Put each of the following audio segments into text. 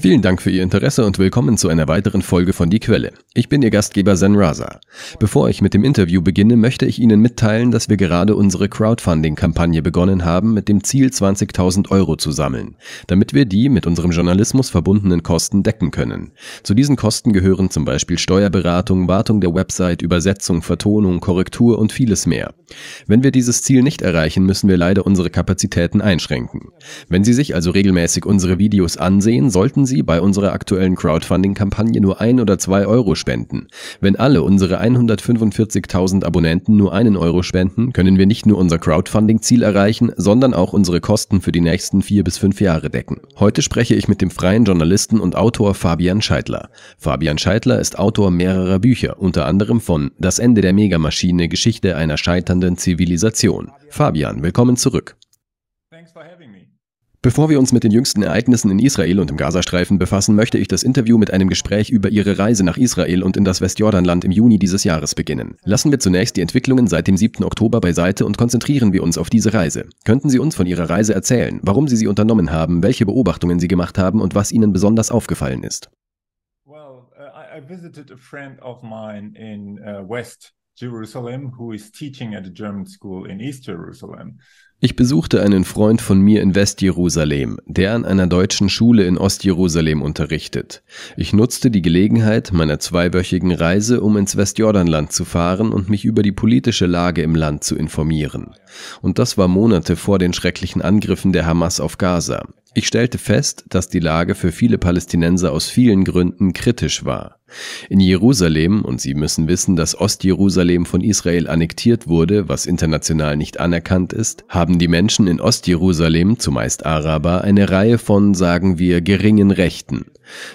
Vielen Dank für Ihr Interesse und willkommen zu einer weiteren Folge von Die Quelle. Ich bin Ihr Gastgeber Zen Raza. Bevor ich mit dem Interview beginne, möchte ich Ihnen mitteilen, dass wir gerade unsere Crowdfunding-Kampagne begonnen haben, mit dem Ziel 20.000 Euro zu sammeln, damit wir die mit unserem Journalismus verbundenen Kosten decken können. Zu diesen Kosten gehören zum Beispiel Steuerberatung, Wartung der Website, Übersetzung, Vertonung, Korrektur und vieles mehr. Wenn wir dieses Ziel nicht erreichen, müssen wir leider unsere Kapazitäten einschränken. Wenn Sie sich also regelmäßig unsere Videos ansehen, sollten Sie bei unserer aktuellen Crowdfunding-Kampagne nur ein oder zwei Euro spenden. Wenn alle unsere 145.000 Abonnenten nur einen Euro spenden, können wir nicht nur unser Crowdfunding-Ziel erreichen, sondern auch unsere Kosten für die nächsten vier bis fünf Jahre decken. Heute spreche ich mit dem freien Journalisten und Autor Fabian Scheidler. Fabian Scheidler ist Autor mehrerer Bücher, unter anderem von Das Ende der Megamaschine, Geschichte einer scheiternden Zivilisation. Fabian, willkommen zurück. Bevor wir uns mit den jüngsten Ereignissen in Israel und im Gazastreifen befassen, möchte ich das Interview mit einem Gespräch über Ihre Reise nach Israel und in das Westjordanland im Juni dieses Jahres beginnen. Lassen wir zunächst die Entwicklungen seit dem 7. Oktober beiseite und konzentrieren wir uns auf diese Reise. Könnten Sie uns von Ihrer Reise erzählen, warum Sie sie unternommen haben, welche Beobachtungen Sie gemacht haben und was Ihnen besonders aufgefallen ist? Well, uh, I visited a friend of mine in uh, West Jerusalem who is teaching at a German school in East Jerusalem. Ich besuchte einen Freund von mir in Westjerusalem, der an einer deutschen Schule in Ostjerusalem unterrichtet. Ich nutzte die Gelegenheit meiner zweiwöchigen Reise, um ins Westjordanland zu fahren und mich über die politische Lage im Land zu informieren. Und das war Monate vor den schrecklichen Angriffen der Hamas auf Gaza. Ich stellte fest, dass die Lage für viele Palästinenser aus vielen Gründen kritisch war. In Jerusalem, und Sie müssen wissen, dass Ostjerusalem von Israel annektiert wurde, was international nicht anerkannt ist, haben die Menschen in Ostjerusalem, zumeist Araber, eine Reihe von, sagen wir, geringen Rechten.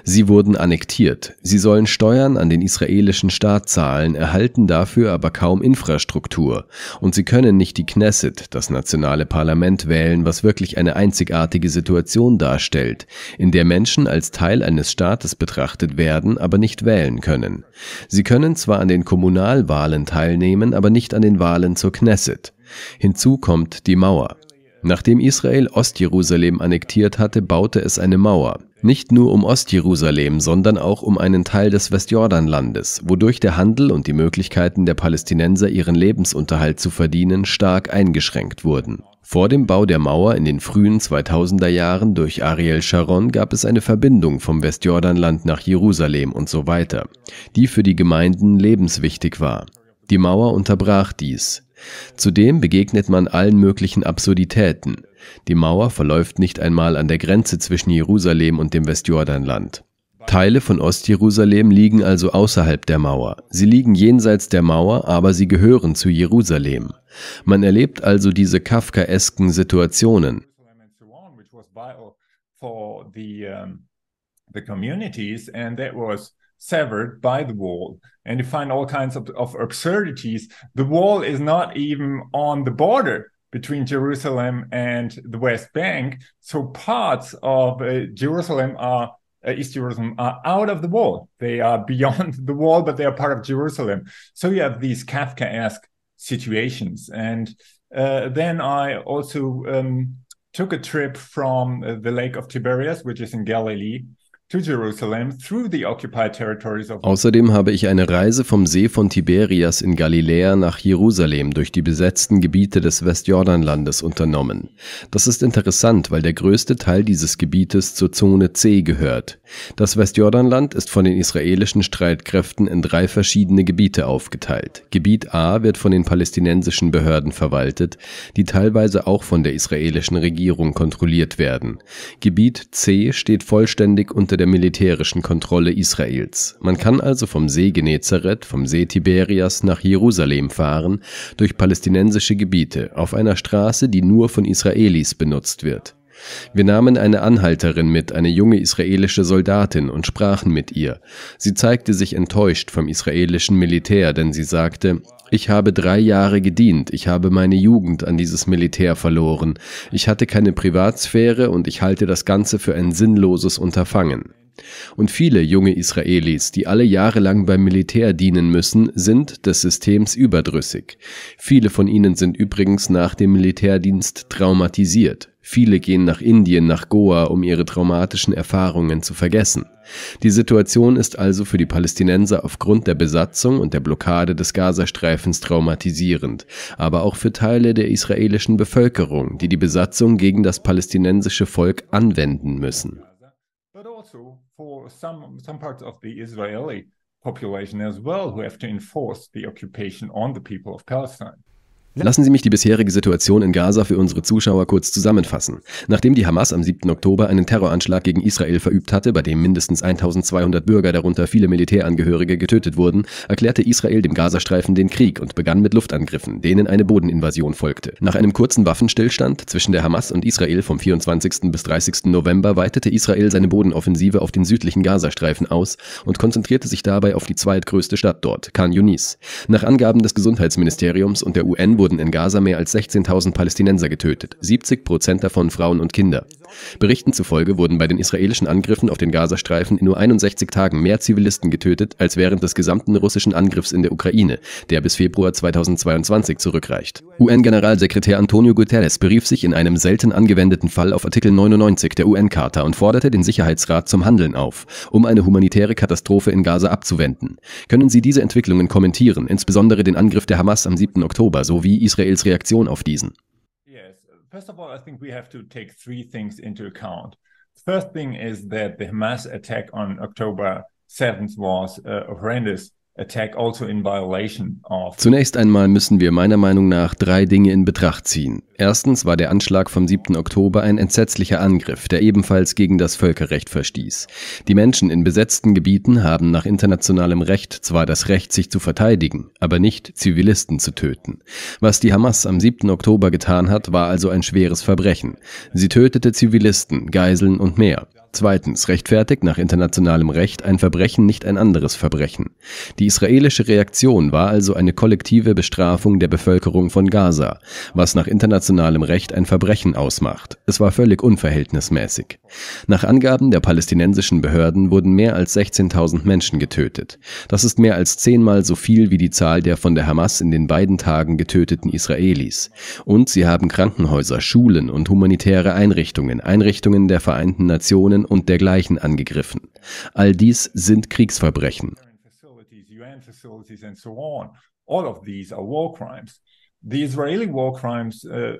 Sie wurden annektiert. Sie sollen Steuern an den israelischen Staat zahlen, erhalten dafür aber kaum Infrastruktur. Und sie können nicht die Knesset, das nationale Parlament, wählen, was wirklich eine einzigartige Situation darstellt, in der Menschen als Teil eines Staates betrachtet werden, aber nicht wählen können. Sie können zwar an den Kommunalwahlen teilnehmen, aber nicht an den Wahlen zur Knesset. Hinzu kommt die Mauer. Nachdem Israel Ostjerusalem annektiert hatte, baute es eine Mauer. Nicht nur um Ostjerusalem, sondern auch um einen Teil des Westjordanlandes, wodurch der Handel und die Möglichkeiten der Palästinenser, ihren Lebensunterhalt zu verdienen, stark eingeschränkt wurden. Vor dem Bau der Mauer in den frühen 2000er Jahren durch Ariel Sharon gab es eine Verbindung vom Westjordanland nach Jerusalem und so weiter, die für die Gemeinden lebenswichtig war. Die Mauer unterbrach dies. Zudem begegnet man allen möglichen Absurditäten. Die Mauer verläuft nicht einmal an der Grenze zwischen Jerusalem und dem Westjordanland. Teile von Ostjerusalem liegen also außerhalb der Mauer. Sie liegen jenseits der Mauer, aber sie gehören zu Jerusalem. Man erlebt also diese kafkaesken Situationen. Severed by the wall. And you find all kinds of, of absurdities. The wall is not even on the border between Jerusalem and the West Bank. So parts of uh, Jerusalem are uh, East Jerusalem are out of the wall. They are beyond the wall, but they are part of Jerusalem. So you have these Kafkaesque situations. And uh, then I also um, took a trip from uh, the Lake of Tiberias, which is in Galilee, Außerdem habe ich eine Reise vom See von Tiberias in Galiläa nach Jerusalem durch die besetzten Gebiete des Westjordanlandes unternommen. Das ist interessant, weil der größte Teil dieses Gebietes zur Zone C gehört. Das Westjordanland ist von den israelischen Streitkräften in drei verschiedene Gebiete aufgeteilt. Gebiet A wird von den palästinensischen Behörden verwaltet, die teilweise auch von der israelischen Regierung kontrolliert werden. Gebiet C steht vollständig unter der der militärischen Kontrolle Israels. Man kann also vom See Genezareth, vom See Tiberias nach Jerusalem fahren, durch palästinensische Gebiete, auf einer Straße, die nur von Israelis benutzt wird. Wir nahmen eine Anhalterin mit, eine junge israelische Soldatin, und sprachen mit ihr. Sie zeigte sich enttäuscht vom israelischen Militär, denn sie sagte, ich habe drei Jahre gedient, ich habe meine Jugend an dieses Militär verloren, ich hatte keine Privatsphäre und ich halte das Ganze für ein sinnloses Unterfangen. Und viele junge Israelis, die alle jahrelang beim Militär dienen müssen, sind des Systems überdrüssig. Viele von ihnen sind übrigens nach dem Militärdienst traumatisiert. Viele gehen nach Indien, nach Goa, um ihre traumatischen Erfahrungen zu vergessen. Die Situation ist also für die Palästinenser aufgrund der Besatzung und der Blockade des Gazastreifens traumatisierend, aber auch für Teile der israelischen Bevölkerung, die die Besatzung gegen das palästinensische Volk anwenden müssen. Population as well who have to enforce the occupation on the people of Palestine. Lassen Sie mich die bisherige Situation in Gaza für unsere Zuschauer kurz zusammenfassen. Nachdem die Hamas am 7. Oktober einen Terroranschlag gegen Israel verübt hatte, bei dem mindestens 1200 Bürger, darunter viele Militärangehörige, getötet wurden, erklärte Israel dem Gazastreifen den Krieg und begann mit Luftangriffen, denen eine Bodeninvasion folgte. Nach einem kurzen Waffenstillstand zwischen der Hamas und Israel vom 24. bis 30. November weitete Israel seine Bodenoffensive auf den südlichen Gazastreifen aus und konzentrierte sich dabei auf die zweitgrößte Stadt dort, Khan Yunis. Nach Angaben des Gesundheitsministeriums und der UN wurden in Gaza mehr als 16.000 Palästinenser getötet, 70 Prozent davon Frauen und Kinder. Berichten zufolge wurden bei den israelischen Angriffen auf den Gazastreifen in nur 61 Tagen mehr Zivilisten getötet als während des gesamten russischen Angriffs in der Ukraine, der bis Februar 2022 zurückreicht. UN-Generalsekretär Antonio Guterres berief sich in einem selten angewendeten Fall auf Artikel 99 der UN-Charta und forderte den Sicherheitsrat zum Handeln auf, um eine humanitäre Katastrophe in Gaza abzuwenden. Können Sie diese Entwicklungen kommentieren, insbesondere den Angriff der Hamas am 7. Oktober sowie wie Israels Reaktion auf diesen? First of all, I think we have to take three things into account. First thing is that the Hamas attack on October 7th was uh, horrendous Zunächst einmal müssen wir meiner Meinung nach drei Dinge in Betracht ziehen. Erstens war der Anschlag vom 7. Oktober ein entsetzlicher Angriff, der ebenfalls gegen das Völkerrecht verstieß. Die Menschen in besetzten Gebieten haben nach internationalem Recht zwar das Recht, sich zu verteidigen, aber nicht Zivilisten zu töten. Was die Hamas am 7. Oktober getan hat, war also ein schweres Verbrechen. Sie tötete Zivilisten, Geiseln und mehr. Zweitens rechtfertigt nach internationalem Recht ein Verbrechen nicht ein anderes Verbrechen. Die israelische Reaktion war also eine kollektive Bestrafung der Bevölkerung von Gaza, was nach internationalem Recht ein Verbrechen ausmacht. Es war völlig unverhältnismäßig. Nach Angaben der palästinensischen Behörden wurden mehr als 16.000 Menschen getötet. Das ist mehr als zehnmal so viel wie die Zahl der von der Hamas in den beiden Tagen getöteten Israelis. Und sie haben Krankenhäuser, Schulen und humanitäre Einrichtungen, Einrichtungen der Vereinten Nationen und dergleichen angegriffen. All dies sind Kriegsverbrechen. The Israeli war crimes uh,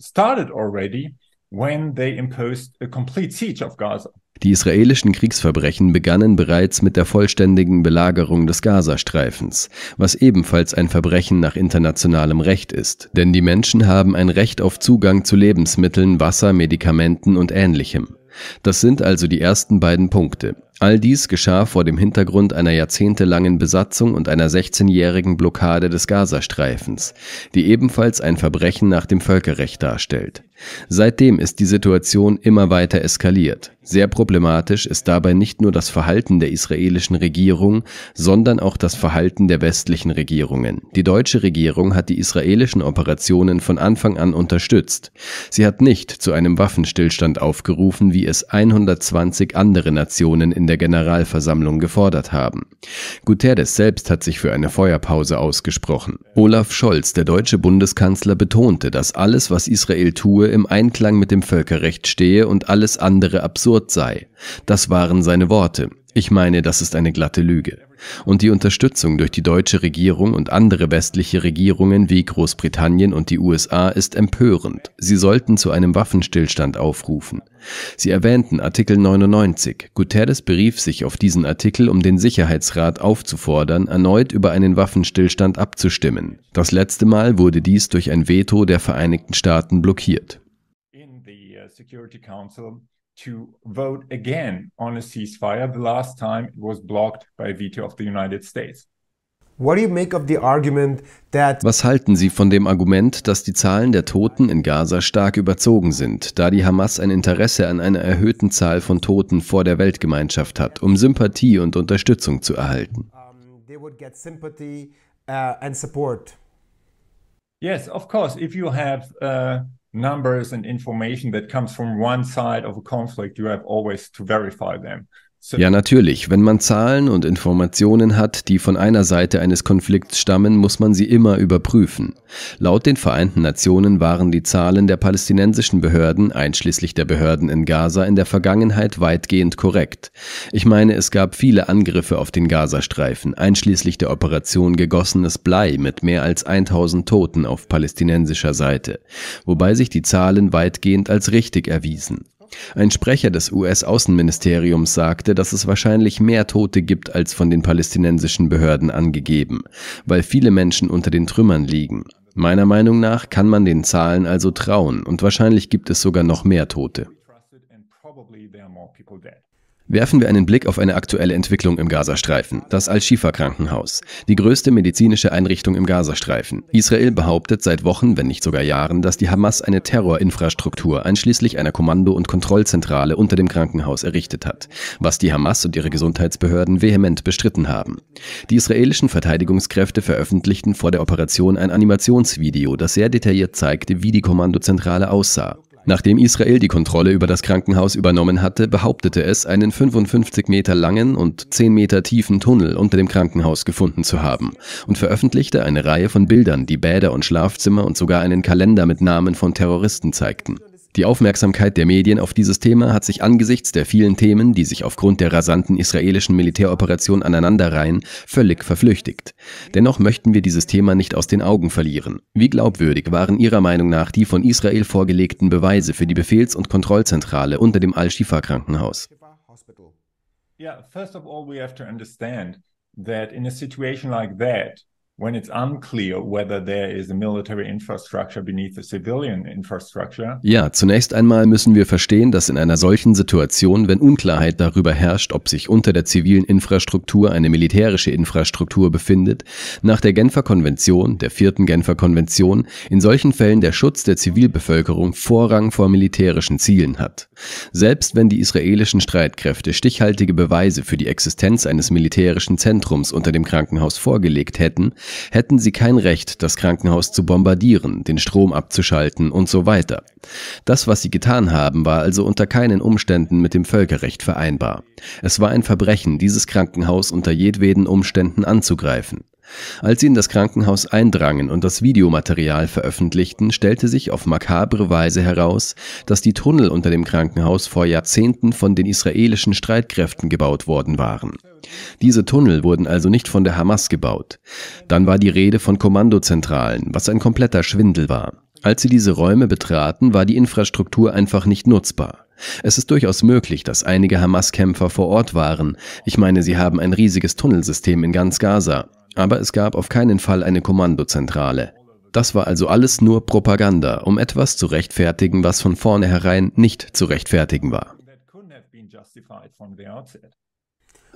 started already when they imposed a complete siege of Gaza. Die israelischen Kriegsverbrechen begannen bereits mit der vollständigen Belagerung des Gazastreifens, was ebenfalls ein Verbrechen nach internationalem Recht ist, denn die Menschen haben ein Recht auf Zugang zu Lebensmitteln, Wasser, Medikamenten und ähnlichem. Das sind also die ersten beiden Punkte. All dies geschah vor dem Hintergrund einer jahrzehntelangen Besatzung und einer 16-jährigen Blockade des Gazastreifens, die ebenfalls ein Verbrechen nach dem Völkerrecht darstellt. Seitdem ist die Situation immer weiter eskaliert. Sehr problematisch ist dabei nicht nur das Verhalten der israelischen Regierung, sondern auch das Verhalten der westlichen Regierungen. Die deutsche Regierung hat die israelischen Operationen von Anfang an unterstützt. Sie hat nicht zu einem Waffenstillstand aufgerufen, wie es 120 andere Nationen in der Generalversammlung gefordert haben. Guterres selbst hat sich für eine Feuerpause ausgesprochen. Olaf Scholz, der deutsche Bundeskanzler, betonte, dass alles, was Israel tue, im Einklang mit dem Völkerrecht stehe und alles andere absurd sei. Das waren seine Worte. Ich meine, das ist eine glatte Lüge. Und die Unterstützung durch die deutsche Regierung und andere westliche Regierungen wie Großbritannien und die USA ist empörend. Sie sollten zu einem Waffenstillstand aufrufen. Sie erwähnten Artikel 99. Guterres berief sich auf diesen Artikel, um den Sicherheitsrat aufzufordern, erneut über einen Waffenstillstand abzustimmen. Das letzte Mal wurde dies durch ein Veto der Vereinigten Staaten blockiert. In the, uh, Security to vote again on a ceasefire. The last time it was blocked by veto of the United States. Was halten Sie von dem Argument, dass die Zahlen der Toten in Gaza stark überzogen sind, da die Hamas ein Interesse an einer erhöhten Zahl von Toten vor der Weltgemeinschaft hat, um Sympathie und Unterstützung zu erhalten? Uh, yes, of course. If you have uh, numbers and information that comes from one side of a conflict, you have always to verify them. Ja, natürlich. Wenn man Zahlen und Informationen hat, die von einer Seite eines Konflikts stammen, muss man sie immer überprüfen. Laut den Vereinten Nationen waren die Zahlen der palästinensischen Behörden, einschließlich der Behörden in Gaza, in der Vergangenheit weitgehend korrekt. Ich meine, es gab viele Angriffe auf den Gazastreifen, einschließlich der Operation Gegossenes Blei mit mehr als 1000 Toten auf palästinensischer Seite, wobei sich die Zahlen weitgehend als richtig erwiesen. Ein Sprecher des US-Außenministeriums sagte, dass es wahrscheinlich mehr Tote gibt als von den palästinensischen Behörden angegeben, weil viele Menschen unter den Trümmern liegen. Meiner Meinung nach kann man den Zahlen also trauen und wahrscheinlich gibt es sogar noch mehr Tote. Werfen wir einen Blick auf eine aktuelle Entwicklung im Gazastreifen, das Al-Shifa-Krankenhaus, die größte medizinische Einrichtung im Gazastreifen. Israel behauptet seit Wochen, wenn nicht sogar Jahren, dass die Hamas eine Terrorinfrastruktur einschließlich einer Kommando- und Kontrollzentrale unter dem Krankenhaus errichtet hat, was die Hamas und ihre Gesundheitsbehörden vehement bestritten haben. Die israelischen Verteidigungskräfte veröffentlichten vor der Operation ein Animationsvideo, das sehr detailliert zeigte, wie die Kommandozentrale aussah. Nachdem Israel die Kontrolle über das Krankenhaus übernommen hatte, behauptete es, einen 55 Meter langen und 10 Meter tiefen Tunnel unter dem Krankenhaus gefunden zu haben und veröffentlichte eine Reihe von Bildern, die Bäder und Schlafzimmer und sogar einen Kalender mit Namen von Terroristen zeigten. Die Aufmerksamkeit der Medien auf dieses Thema hat sich angesichts der vielen Themen, die sich aufgrund der rasanten israelischen Militäroperation aneinanderreihen, völlig verflüchtigt. Dennoch möchten wir dieses Thema nicht aus den Augen verlieren. Wie glaubwürdig waren Ihrer Meinung nach die von Israel vorgelegten Beweise für die Befehls- und Kontrollzentrale unter dem Al-Shifa-Krankenhaus? Yeah, first of all, we have to understand that in a situation like that, when it's unclear whether there is a military infrastructure beneath the civilian infrastructure. Ja, zunächst einmal müssen wir verstehen, dass in einer solchen Situation, wenn Unklarheit darüber herrscht, ob sich unter der zivilen Infrastruktur eine militärische Infrastruktur befindet, nach der Genfer Konvention, der vierten Genfer Konvention, in solchen Fällen der Schutz der Zivilbevölkerung Vorrang vor militärischen Zielen hat. Selbst wenn die israelischen Streitkräfte stichhaltige Beweise für die Existenz eines militärischen Zentrums unter dem Krankenhaus vorgelegt hätten, hätten sie kein Recht, das Krankenhaus zu bombardieren, den Strom abzuschalten und so weiter. Das, was sie getan haben, war also unter keinen Umständen mit dem Völkerrecht vereinbar. Es war ein Verbrechen, dieses Krankenhaus unter jedweden Umständen anzugreifen. Als sie in das Krankenhaus eindrangen und das Videomaterial veröffentlichten, stellte sich auf makabre Weise heraus, dass die Tunnel unter dem Krankenhaus vor Jahrzehnten von den israelischen Streitkräften gebaut worden waren. Diese Tunnel wurden also nicht von der Hamas gebaut. Dann war die Rede von Kommandozentralen, was ein kompletter Schwindel war. Als sie diese Räume betraten, war die Infrastruktur einfach nicht nutzbar. Es ist durchaus möglich, dass einige Hamas-Kämpfer vor Ort waren. Ich meine, sie haben ein riesiges Tunnelsystem in ganz Gaza aber es gab auf keinen Fall eine Kommandozentrale. Das war also alles nur Propaganda, um etwas zu rechtfertigen, was von vornherein nicht zu rechtfertigen war.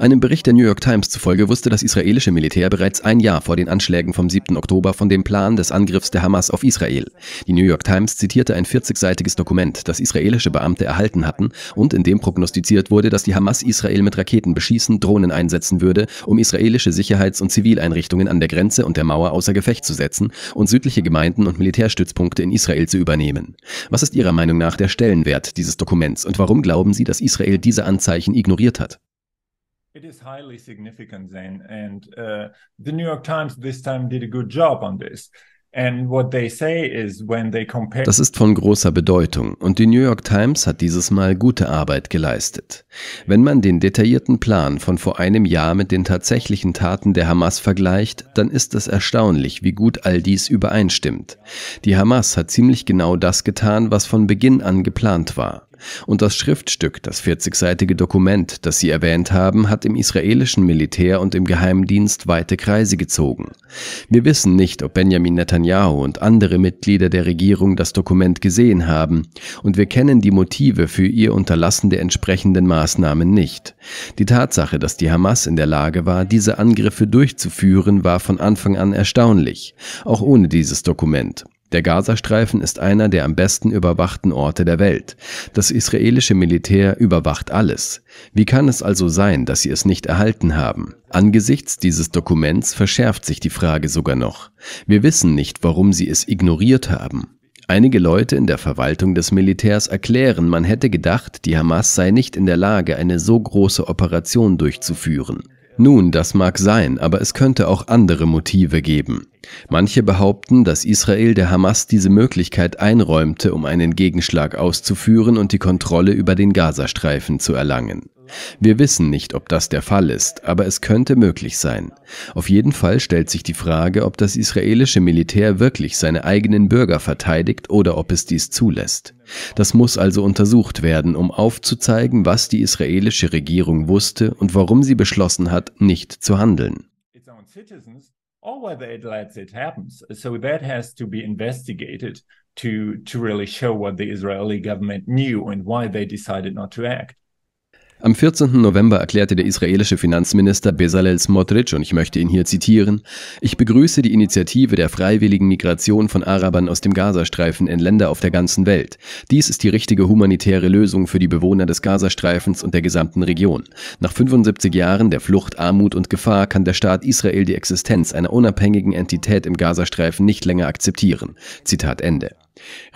Einem Bericht der New York Times zufolge wusste das israelische Militär bereits ein Jahr vor den Anschlägen vom 7. Oktober von dem Plan des Angriffs der Hamas auf Israel. Die New York Times zitierte ein 40-seitiges Dokument, das israelische Beamte erhalten hatten und in dem prognostiziert wurde, dass die Hamas Israel mit Raketen beschießen, Drohnen einsetzen würde, um israelische Sicherheits- und Zivileinrichtungen an der Grenze und der Mauer außer Gefecht zu setzen und südliche Gemeinden und Militärstützpunkte in Israel zu übernehmen. Was ist Ihrer Meinung nach der Stellenwert dieses Dokuments und warum glauben Sie, dass Israel diese Anzeichen ignoriert hat? It is highly significant then, and uh, the New York Times this time did a good job on this. Das ist von großer Bedeutung und die New York Times hat dieses Mal gute Arbeit geleistet. Wenn man den detaillierten Plan von vor einem Jahr mit den tatsächlichen Taten der Hamas vergleicht, dann ist es erstaunlich, wie gut all dies übereinstimmt. Die Hamas hat ziemlich genau das getan, was von Beginn an geplant war. Und das Schriftstück, das 40-seitige Dokument, das Sie erwähnt haben, hat im israelischen Militär und im Geheimdienst weite Kreise gezogen. Wir wissen nicht, ob Benjamin Netanyahu und andere Mitglieder der Regierung das Dokument gesehen haben, und wir kennen die Motive für ihr Unterlassen der entsprechenden Maßnahmen nicht. Die Tatsache, dass die Hamas in der Lage war, diese Angriffe durchzuführen, war von Anfang an erstaunlich, auch ohne dieses Dokument. Der Gazastreifen ist einer der am besten überwachten Orte der Welt. Das israelische Militär überwacht alles. Wie kann es also sein, dass sie es nicht erhalten haben? Angesichts dieses Dokuments verschärft sich die Frage sogar noch. Wir wissen nicht, warum sie es ignoriert haben. Einige Leute in der Verwaltung des Militärs erklären, man hätte gedacht, die Hamas sei nicht in der Lage, eine so große Operation durchzuführen. Nun, das mag sein, aber es könnte auch andere Motive geben. Manche behaupten, dass Israel der Hamas diese Möglichkeit einräumte, um einen Gegenschlag auszuführen und die Kontrolle über den Gazastreifen zu erlangen. Wir wissen nicht, ob das der Fall ist, aber es könnte möglich sein. Auf jeden Fall stellt sich die Frage, ob das israelische Militär wirklich seine eigenen Bürger verteidigt oder ob es dies zulässt. Das muss also untersucht werden, um aufzuzeigen, was die israelische Regierung wusste und warum sie beschlossen hat, nicht zu handeln. to, to really show what the Israeli government knew and why they decided not to act. Am 14. November erklärte der israelische Finanzminister Bezalel Smotrich, und ich möchte ihn hier zitieren, ich begrüße die Initiative der freiwilligen Migration von Arabern aus dem Gazastreifen in Länder auf der ganzen Welt. Dies ist die richtige humanitäre Lösung für die Bewohner des Gazastreifens und der gesamten Region. Nach 75 Jahren der Flucht, Armut und Gefahr kann der Staat Israel die Existenz einer unabhängigen Entität im Gazastreifen nicht länger akzeptieren. Zitat Ende.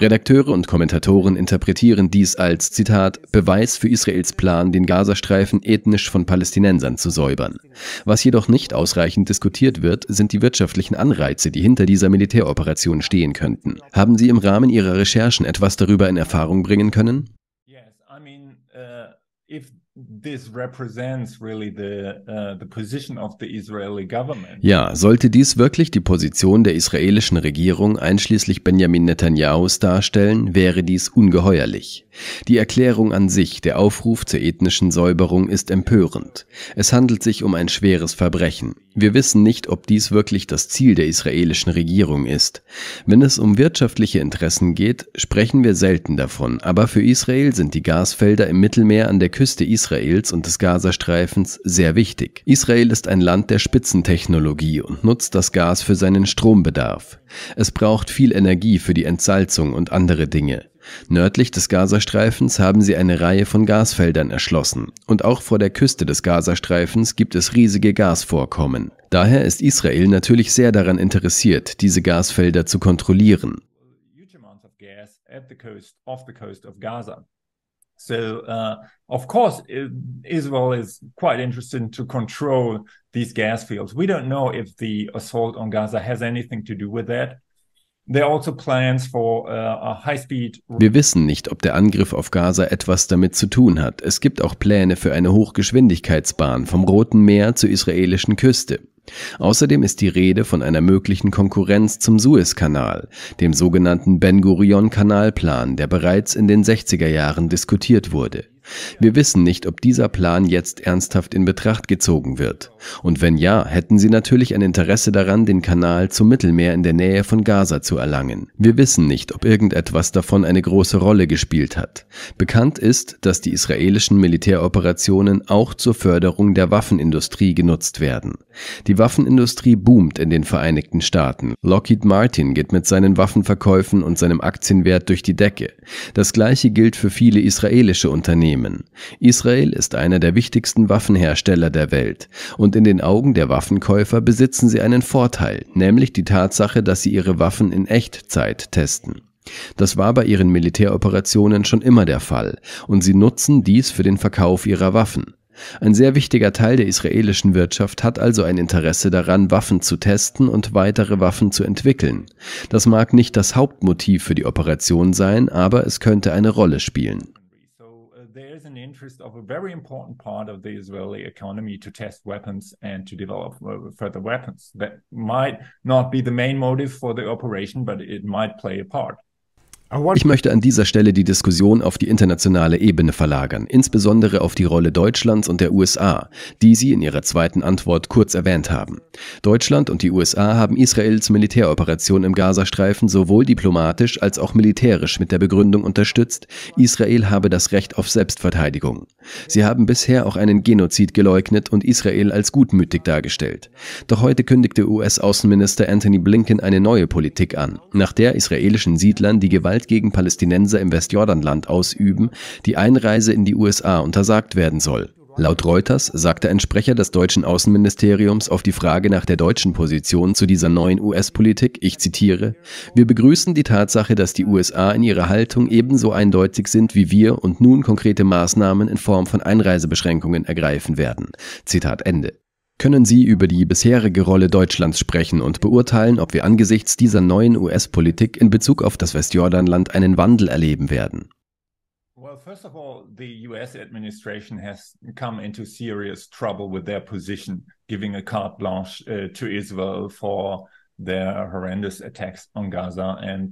Redakteure und Kommentatoren interpretieren dies als, Zitat, Beweis für Israels Plan, den Gazastreifen ethnisch von Palästinensern zu säubern. Was jedoch nicht ausreichend diskutiert wird, sind die wirtschaftlichen Anreize, die hinter dieser Militäroperation stehen könnten. Haben Sie im Rahmen Ihrer Recherchen etwas darüber in Erfahrung bringen können? Yes, I mean, uh, ja, sollte dies wirklich die Position der israelischen Regierung einschließlich Benjamin Netanyahus darstellen, wäre dies ungeheuerlich. Die Erklärung an sich, der Aufruf zur ethnischen Säuberung, ist empörend. Es handelt sich um ein schweres Verbrechen. Wir wissen nicht, ob dies wirklich das Ziel der israelischen Regierung ist. Wenn es um wirtschaftliche Interessen geht, sprechen wir selten davon, aber für Israel sind die Gasfelder im Mittelmeer an der Küste Israels und des Gazastreifens sehr wichtig. Israel ist ein Land der Spitzentechnologie und nutzt das Gas für seinen Strombedarf. Es braucht viel Energie für die Entsalzung und andere Dinge. Nördlich des Gazastreifens haben sie eine Reihe von Gasfeldern erschlossen und auch vor der Küste des Gazastreifens gibt es riesige Gasvorkommen. Daher ist Israel natürlich sehr daran interessiert, diese Gasfelder zu kontrollieren. So, uh, of course, Israel is quite interested to control these gas fields. We don't know if the assault on Gaza has anything to do with that. Also uh, Wir wissen nicht, ob der Angriff auf Gaza etwas damit zu tun hat. Es gibt auch Pläne für eine Hochgeschwindigkeitsbahn vom Roten Meer zur israelischen Küste. Außerdem ist die Rede von einer möglichen Konkurrenz zum Suezkanal, dem sogenannten Ben-Gurion-Kanalplan, der bereits in den 60er Jahren diskutiert wurde. Wir wissen nicht, ob dieser Plan jetzt ernsthaft in Betracht gezogen wird. Und wenn ja, hätten sie natürlich ein Interesse daran, den Kanal zum Mittelmeer in der Nähe von Gaza zu erlangen. Wir wissen nicht, ob irgendetwas davon eine große Rolle gespielt hat. Bekannt ist, dass die israelischen Militäroperationen auch zur Förderung der Waffenindustrie genutzt werden. Die Waffenindustrie boomt in den Vereinigten Staaten. Lockheed Martin geht mit seinen Waffenverkäufen und seinem Aktienwert durch die Decke. Das gleiche gilt für viele israelische Unternehmen Unternehmen. Israel ist einer der wichtigsten Waffenhersteller der Welt und in den Augen der Waffenkäufer besitzen sie einen Vorteil, nämlich die Tatsache, dass sie ihre Waffen in Echtzeit testen. Das war bei ihren Militäroperationen schon immer der Fall und sie nutzen dies für den Verkauf ihrer Waffen. Ein sehr wichtiger Teil der israelischen Wirtschaft hat also ein Interesse daran, Waffen zu testen und weitere Waffen zu entwickeln. Das mag nicht das Hauptmotiv für die Operation sein, aber es könnte eine Rolle spielen. There is an interest of a very important part of the Israeli economy to test weapons and to develop uh, further weapons. That might not be the main motive for the operation, but it might play a part. Ich möchte an dieser Stelle die Diskussion auf die internationale Ebene verlagern, insbesondere auf die Rolle Deutschlands und der USA, die Sie in Ihrer zweiten Antwort kurz erwähnt haben. Deutschland und die USA haben Israels Militäroperation im Gazastreifen sowohl diplomatisch als auch militärisch mit der Begründung unterstützt, Israel habe das Recht auf Selbstverteidigung. Sie haben bisher auch einen Genozid geleugnet und Israel als gutmütig dargestellt. Doch heute kündigte US-Außenminister Anthony Blinken eine neue Politik an, nach der israelischen Siedlern die Gewalt Gewalt gegen Palästinenser im Westjordanland ausüben, die Einreise in die USA untersagt werden soll. Laut Reuters sagte ein Sprecher des deutschen Außenministeriums auf die Frage nach der deutschen Position zu dieser neuen US-Politik, ich zitiere, wir begrüßen die Tatsache, dass die USA in ihrer Haltung ebenso eindeutig sind wie wir und nun konkrete Maßnahmen in Form von Einreisebeschränkungen ergreifen werden. Zitat Ende. Können Sie über die bisherige Rolle Deutschlands sprechen und beurteilen, ob wir angesichts dieser neuen US-Politik in Bezug auf das Westjordanland einen Wandel erleben werden? Well,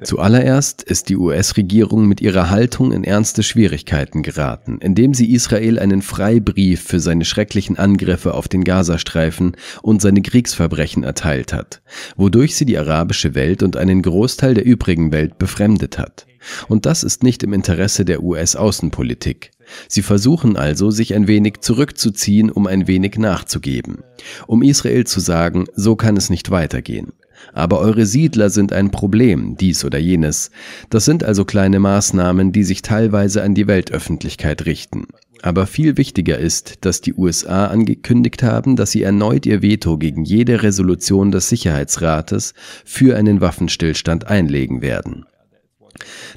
Zuallererst ist die US-Regierung mit ihrer Haltung in ernste Schwierigkeiten geraten, indem sie Israel einen Freibrief für seine schrecklichen Angriffe auf den Gazastreifen und seine Kriegsverbrechen erteilt hat, wodurch sie die arabische Welt und einen Großteil der übrigen Welt befremdet hat. Und das ist nicht im Interesse der US-Außenpolitik. Sie versuchen also, sich ein wenig zurückzuziehen, um ein wenig nachzugeben, um Israel zu sagen, so kann es nicht weitergehen. Aber eure Siedler sind ein Problem, dies oder jenes. Das sind also kleine Maßnahmen, die sich teilweise an die Weltöffentlichkeit richten. Aber viel wichtiger ist, dass die USA angekündigt haben, dass sie erneut ihr Veto gegen jede Resolution des Sicherheitsrates für einen Waffenstillstand einlegen werden.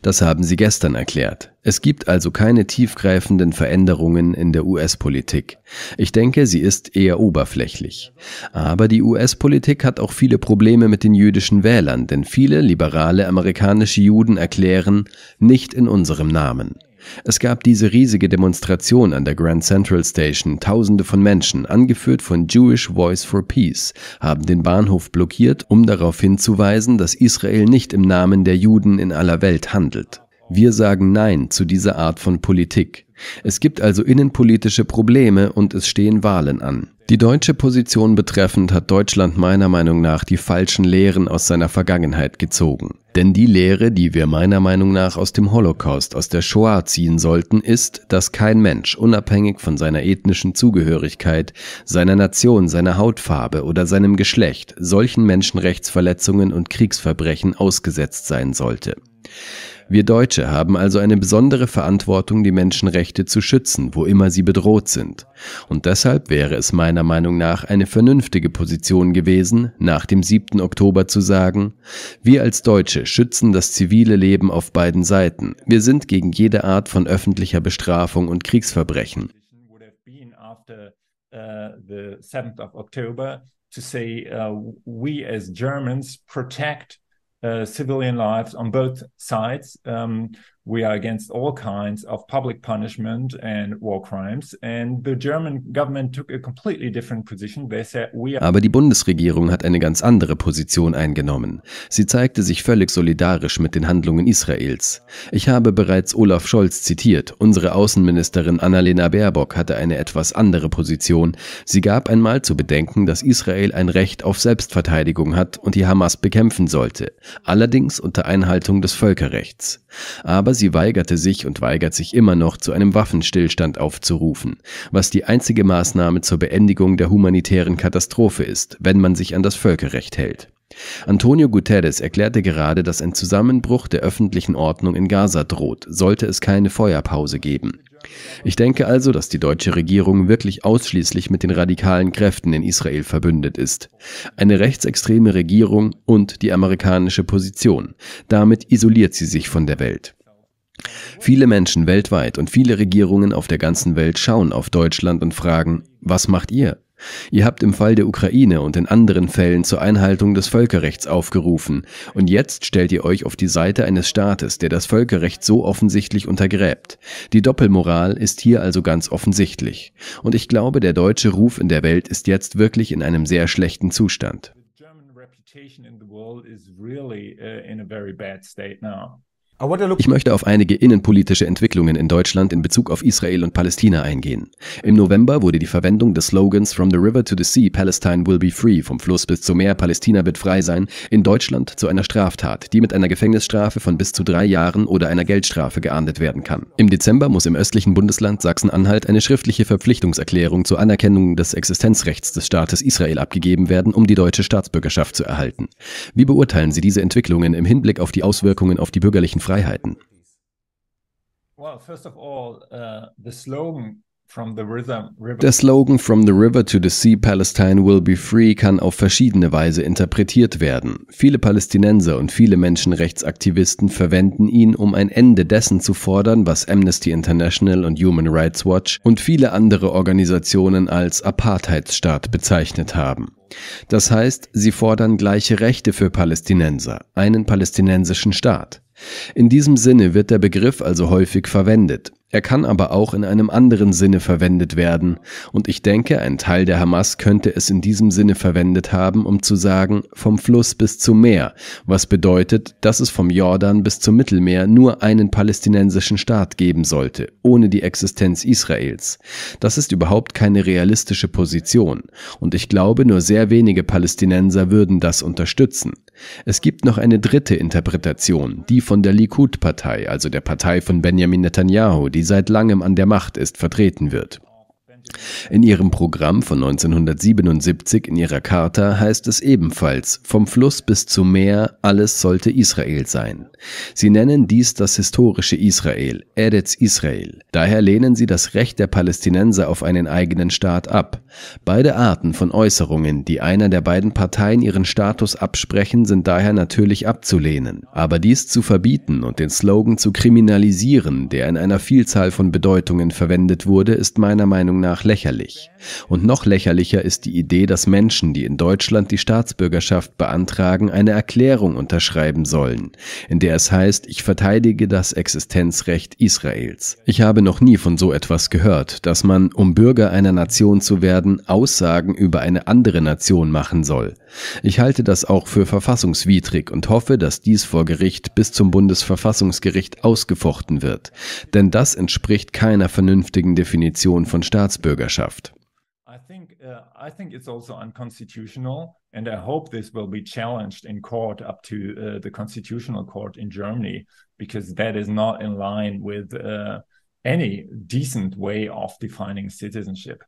Das haben sie gestern erklärt. Es gibt also keine tiefgreifenden Veränderungen in der US-Politik. Ich denke, sie ist eher oberflächlich. Aber die US-Politik hat auch viele Probleme mit den jüdischen Wählern, denn viele liberale amerikanische Juden erklären, nicht in unserem Namen. Es gab diese riesige Demonstration an der Grand Central Station. Tausende von Menschen, angeführt von Jewish Voice for Peace, haben den Bahnhof blockiert, um darauf hinzuweisen, dass Israel nicht im Namen der Juden in aller Welt handelt. Wir sagen Nein zu dieser Art von Politik. Es gibt also innenpolitische Probleme und es stehen Wahlen an. Die deutsche Position betreffend hat Deutschland meiner Meinung nach die falschen Lehren aus seiner Vergangenheit gezogen. Denn die Lehre, die wir meiner Meinung nach aus dem Holocaust, aus der Shoah ziehen sollten, ist, dass kein Mensch, unabhängig von seiner ethnischen Zugehörigkeit, seiner Nation, seiner Hautfarbe oder seinem Geschlecht, solchen Menschenrechtsverletzungen und Kriegsverbrechen ausgesetzt sein sollte. Wir Deutsche haben also eine besondere Verantwortung, die Menschenrechte zu schützen, wo immer sie bedroht sind. Und deshalb wäre es meiner Meinung nach eine vernünftige Position gewesen, nach dem 7. Oktober zu sagen, wir als Deutsche schützen das zivile Leben auf beiden Seiten. Wir sind gegen jede Art von öffentlicher Bestrafung und Kriegsverbrechen. to say uh, we as Germans protect civilian lives on both sides. Um, we are against all kinds of public punishment and war crimes. And the German government took a completely different position. They said we Aber die Bundesregierung hat eine ganz andere Position eingenommen. Sie zeigte sich völlig solidarisch mit den Handlungen Israels. Ich habe bereits Olaf Scholz zitiert. Unsere Außenministerin Annalena Baerbock hatte eine etwas andere Position. Sie gab einmal zu bedenken, dass Israel ein Recht auf Selbstverteidigung hat und die Hamas bekämpfen sollte. Allerdings unter Einhaltung des Völkerrechts. Aber sie weigerte sich und weigert sich immer noch, zu einem Waffenstillstand aufzurufen, was die einzige Maßnahme zur Beendigung der humanitären Katastrophe ist, wenn man sich an das Völkerrecht hält. Antonio Guterres erklärte gerade, dass ein Zusammenbruch der öffentlichen Ordnung in Gaza droht, sollte es keine Feuerpause geben. Ich denke also, dass die deutsche Regierung wirklich ausschließlich mit den radikalen Kräften in Israel verbündet ist. Eine rechtsextreme Regierung und die amerikanische Position. Damit isoliert sie sich von der Welt. Viele Menschen weltweit und viele Regierungen auf der ganzen Welt schauen auf Deutschland und fragen, was macht ihr? Ihr habt im Fall der Ukraine und in anderen Fällen zur Einhaltung des Völkerrechts aufgerufen, und jetzt stellt ihr euch auf die Seite eines Staates, der das Völkerrecht so offensichtlich untergräbt. Die Doppelmoral ist hier also ganz offensichtlich. Und ich glaube, der deutsche Ruf in der Welt ist jetzt wirklich in einem sehr schlechten Zustand. Ich möchte auf einige innenpolitische Entwicklungen in Deutschland in Bezug auf Israel und Palästina eingehen. Im November wurde die Verwendung des Slogans From the River to the Sea, Palestine will be free, vom Fluss bis zum Meer, Palästina wird frei sein, in Deutschland zu einer Straftat, die mit einer Gefängnisstrafe von bis zu drei Jahren oder einer Geldstrafe geahndet werden kann. Im Dezember muss im östlichen Bundesland Sachsen-Anhalt eine schriftliche Verpflichtungserklärung zur Anerkennung des Existenzrechts des Staates Israel abgegeben werden, um die deutsche Staatsbürgerschaft zu erhalten. Wie beurteilen Sie diese Entwicklungen im Hinblick auf die Auswirkungen auf die bürgerlichen Freiheiten. Uh, Der Slogan From the River to the Sea Palestine will be free kann auf verschiedene Weise interpretiert werden. Viele Palästinenser und viele Menschenrechtsaktivisten verwenden ihn, um ein Ende dessen zu fordern, was Amnesty International und Human Rights Watch und viele andere Organisationen als Apartheidsstaat bezeichnet haben. Das heißt, sie fordern gleiche Rechte für Palästinenser, einen palästinensischen Staat. In diesem Sinne wird der Begriff also häufig verwendet. Er kann aber auch in einem anderen Sinne verwendet werden, und ich denke, ein Teil der Hamas könnte es in diesem Sinne verwendet haben, um zu sagen, vom Fluss bis zum Meer, was bedeutet, dass es vom Jordan bis zum Mittelmeer nur einen palästinensischen Staat geben sollte, ohne die Existenz Israels. Das ist überhaupt keine realistische Position, und ich glaube, nur sehr wenige Palästinenser würden das unterstützen. Es gibt noch eine dritte Interpretation, die von der Likud-Partei, also der Partei von Benjamin Netanyahu, die seit langem an der Macht ist, vertreten wird. In ihrem Programm von 1977 in ihrer Charta heißt es ebenfalls, vom Fluss bis zum Meer, alles sollte Israel sein. Sie nennen dies das historische Israel, Eretz Israel. Daher lehnen sie das Recht der Palästinenser auf einen eigenen Staat ab. Beide Arten von Äußerungen, die einer der beiden Parteien ihren Status absprechen, sind daher natürlich abzulehnen. Aber dies zu verbieten und den Slogan zu kriminalisieren, der in einer Vielzahl von Bedeutungen verwendet wurde, ist meiner Meinung nach lächerlich. Und noch lächerlicher ist die Idee, dass Menschen, die in Deutschland die Staatsbürgerschaft beantragen, eine Erklärung unterschreiben sollen, in der es heißt, ich verteidige das Existenzrecht Israels. Ich habe noch nie von so etwas gehört, dass man, um Bürger einer Nation zu werden, Aussagen über eine andere Nation machen soll. Ich halte das auch für verfassungswidrig und hoffe, dass dies vor Gericht bis zum Bundesverfassungsgericht ausgefochten wird, denn das entspricht keiner vernünftigen Definition von Staatsbürgerschaft. uh, I think it's also unconstitutional, and I hope in court up to uh, the constitutional in Germany because that is not in line with uh, any decent way of defining citizenship.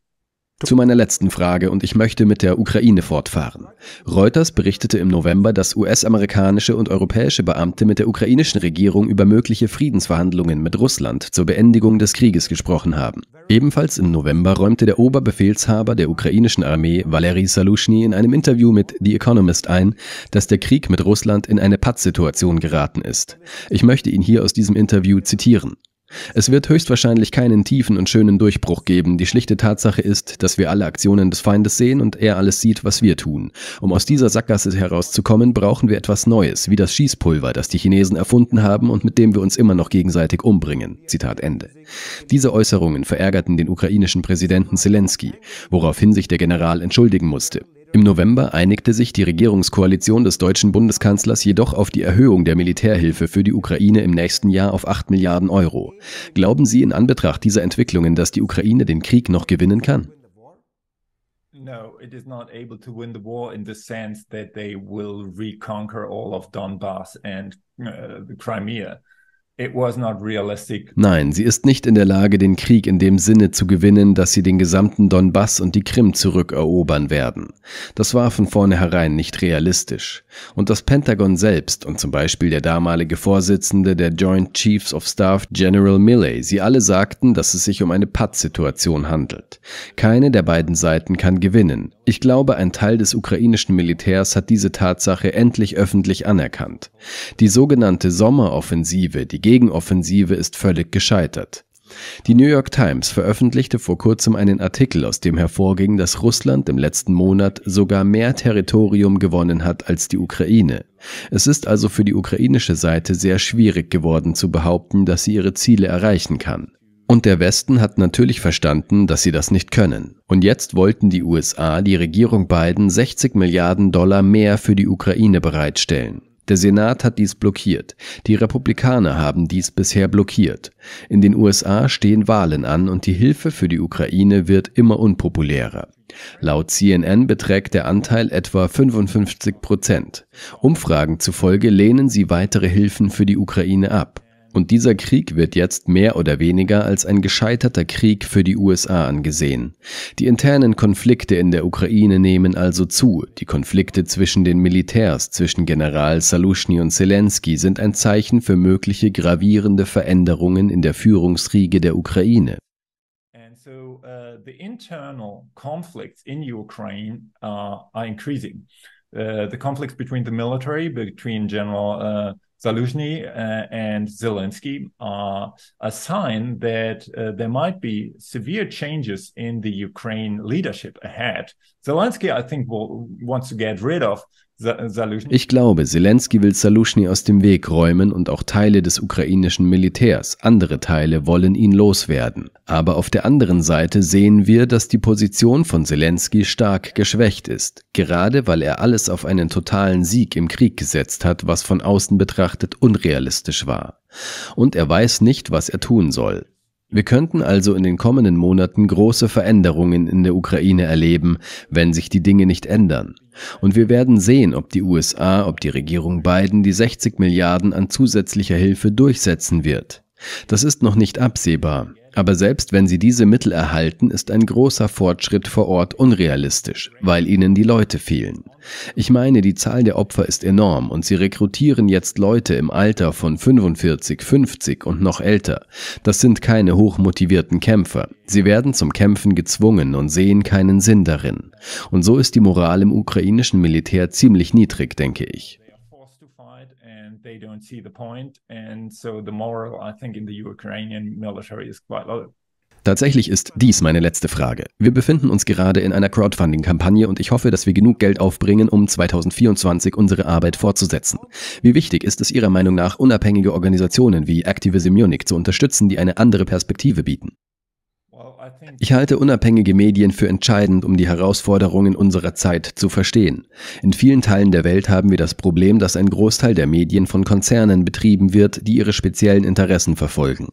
Zu meiner letzten Frage und ich möchte mit der Ukraine fortfahren. Reuters berichtete im November, dass US-amerikanische und europäische Beamte mit der ukrainischen Regierung über mögliche Friedensverhandlungen mit Russland zur Beendigung des Krieges gesprochen haben. Ebenfalls im November räumte der Oberbefehlshaber der ukrainischen Armee, Valery Salushny, in einem Interview mit The Economist ein, dass der Krieg mit Russland in eine Pattsituation geraten ist. Ich möchte ihn hier aus diesem Interview zitieren. Es wird höchstwahrscheinlich keinen tiefen und schönen Durchbruch geben. Die schlichte Tatsache ist, dass wir alle Aktionen des Feindes sehen und er alles sieht, was wir tun. Um aus dieser Sackgasse herauszukommen, brauchen wir etwas Neues, wie das Schießpulver, das die Chinesen erfunden haben und mit dem wir uns immer noch gegenseitig umbringen. Zitat Ende. Diese Äußerungen verärgerten den ukrainischen Präsidenten Zelensky, woraufhin sich der General entschuldigen musste. Im November einigte sich die Regierungskoalition des deutschen Bundeskanzlers jedoch auf die Erhöhung der Militärhilfe für die Ukraine im nächsten Jahr auf 8 Milliarden Euro. Glauben Sie in Anbetracht dieser Entwicklungen, dass die Ukraine den Krieg noch gewinnen kann? No, it is not able to win in the sense that they will Donbass and uh, Crimea. Nein, sie ist nicht in der Lage, den Krieg in dem Sinne zu gewinnen, dass sie den gesamten Donbass und die Krim zurückerobern werden. Das war von vornherein nicht realistisch. Und das Pentagon selbst und zum Beispiel der damalige Vorsitzende der Joint Chiefs of Staff General Milley, sie alle sagten, dass es sich um eine Pattsituation handelt. Keine der beiden Seiten kann gewinnen. Ich glaube, ein Teil des ukrainischen Militärs hat diese Tatsache endlich öffentlich anerkannt. Die sogenannte Sommeroffensive, die Gegenoffensive ist völlig gescheitert. Die New York Times veröffentlichte vor kurzem einen Artikel, aus dem hervorging, dass Russland im letzten Monat sogar mehr Territorium gewonnen hat als die Ukraine. Es ist also für die ukrainische Seite sehr schwierig geworden zu behaupten, dass sie ihre Ziele erreichen kann. Und der Westen hat natürlich verstanden, dass sie das nicht können. Und jetzt wollten die USA, die Regierung Biden, 60 Milliarden Dollar mehr für die Ukraine bereitstellen. Der Senat hat dies blockiert. Die Republikaner haben dies bisher blockiert. In den USA stehen Wahlen an und die Hilfe für die Ukraine wird immer unpopulärer. Laut CNN beträgt der Anteil etwa 55 Prozent. Umfragen zufolge lehnen sie weitere Hilfen für die Ukraine ab. Und dieser Krieg wird jetzt mehr oder weniger als ein gescheiterter Krieg für die USA angesehen. Die internen Konflikte in der Ukraine nehmen also zu. Die Konflikte zwischen den Militärs, zwischen General Salushny und Zelensky sind ein Zeichen für mögliche gravierende Veränderungen in der Führungsriege der Ukraine. So uh, the internal conflicts in Ukraine uh, are increasing. Uh, the conflicts between the military, between General uh, Zaluzhny uh, and Zelensky are a sign that uh, there might be severe changes in the Ukraine leadership ahead. Zelensky, I think, will, wants to get rid of Ich glaube, Zelensky will Salushny aus dem Weg räumen und auch Teile des ukrainischen Militärs. Andere Teile wollen ihn loswerden. Aber auf der anderen Seite sehen wir, dass die Position von Zelensky stark geschwächt ist, gerade weil er alles auf einen totalen Sieg im Krieg gesetzt hat, was von außen betrachtet unrealistisch war. Und er weiß nicht, was er tun soll. Wir könnten also in den kommenden Monaten große Veränderungen in der Ukraine erleben, wenn sich die Dinge nicht ändern. Und wir werden sehen, ob die USA, ob die Regierung Biden die 60 Milliarden an zusätzlicher Hilfe durchsetzen wird. Das ist noch nicht absehbar. Aber selbst wenn sie diese Mittel erhalten, ist ein großer Fortschritt vor Ort unrealistisch, weil ihnen die Leute fehlen. Ich meine, die Zahl der Opfer ist enorm und sie rekrutieren jetzt Leute im Alter von 45, 50 und noch älter. Das sind keine hochmotivierten Kämpfer. Sie werden zum Kämpfen gezwungen und sehen keinen Sinn darin. Und so ist die Moral im ukrainischen Militär ziemlich niedrig, denke ich they don't see the point. And so the moral, I think, in the Ukrainian military is quite low. Tatsächlich ist dies meine letzte Frage. Wir befinden uns gerade in einer Crowdfunding-Kampagne und ich hoffe, dass wir genug Geld aufbringen, um 2024 unsere Arbeit fortzusetzen. Wie wichtig ist es Ihrer Meinung nach, unabhängige Organisationen wie Activism Munich zu unterstützen, die eine andere Perspektive bieten? Ich halte unabhängige Medien für entscheidend, um die Herausforderungen unserer Zeit zu verstehen. In vielen Teilen der Welt haben wir das Problem, dass ein Großteil der Medien von Konzernen betrieben wird, die ihre speziellen Interessen verfolgen.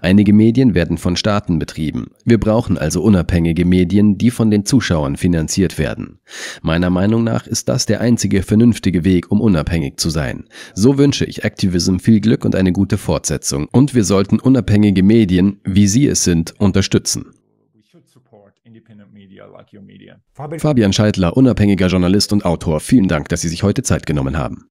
Einige Medien werden von Staaten betrieben. Wir brauchen also unabhängige Medien, die von den Zuschauern finanziert werden. Meiner Meinung nach ist das der einzige vernünftige Weg, um unabhängig zu sein. So wünsche ich Activism viel Glück und eine gute Fortsetzung. Und wir sollten unabhängige Medien, wie sie es sind, unterstützen. Fabian Scheidler, unabhängiger Journalist und Autor, vielen Dank, dass Sie sich heute Zeit genommen haben.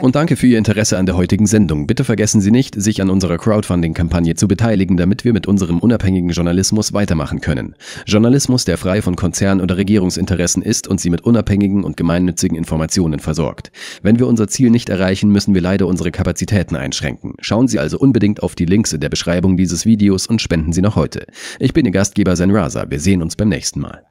Und danke für Ihr Interesse an der heutigen Sendung. Bitte vergessen Sie nicht, sich an unserer Crowdfunding-Kampagne zu beteiligen, damit wir mit unserem unabhängigen Journalismus weitermachen können. Journalismus, der frei von Konzern- oder Regierungsinteressen ist und Sie mit unabhängigen und gemeinnützigen Informationen versorgt. Wenn wir unser Ziel nicht erreichen, müssen wir leider unsere Kapazitäten einschränken. Schauen Sie also unbedingt auf die Links in der Beschreibung dieses Videos und spenden Sie noch heute. Ich bin Ihr Gastgeber Zen Raza. Wir sehen uns beim nächsten Mal.